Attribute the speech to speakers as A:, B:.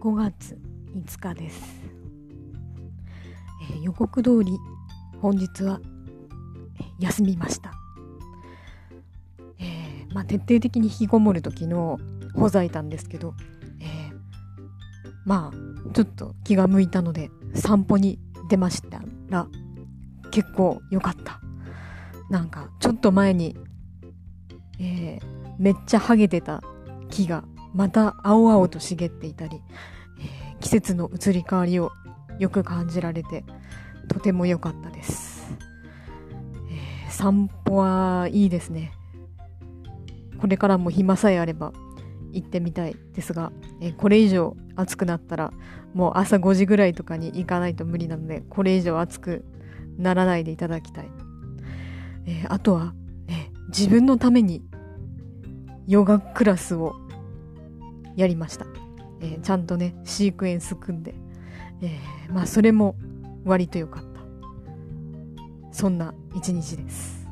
A: 5月5日です、えー、予告通り本日は休みました、えー、まあ、徹底的に引きこもる時のほざいたんですけど、えー、まあちょっと気が向いたので散歩に出ましたら結構良かった。なんかちょっと前に、え、めっちゃハゲてた木がまた青々と茂っていたり、えー、季節の移り変わりをよく感じられてとても良かったです、えー、散歩はいいですね。これからも暇さえあれば行ってみたいですが、えー、これ以上暑くなったらもう朝5時ぐらいとかに行かないと無理なのでこれ以上暑くならないでいただきたい、えー、あとは、ね、自分のためにヨガクラスをやりました。えー、ちゃんとね、シークエンス組んで、えー、まあそれも割と良かった。そんな一日です。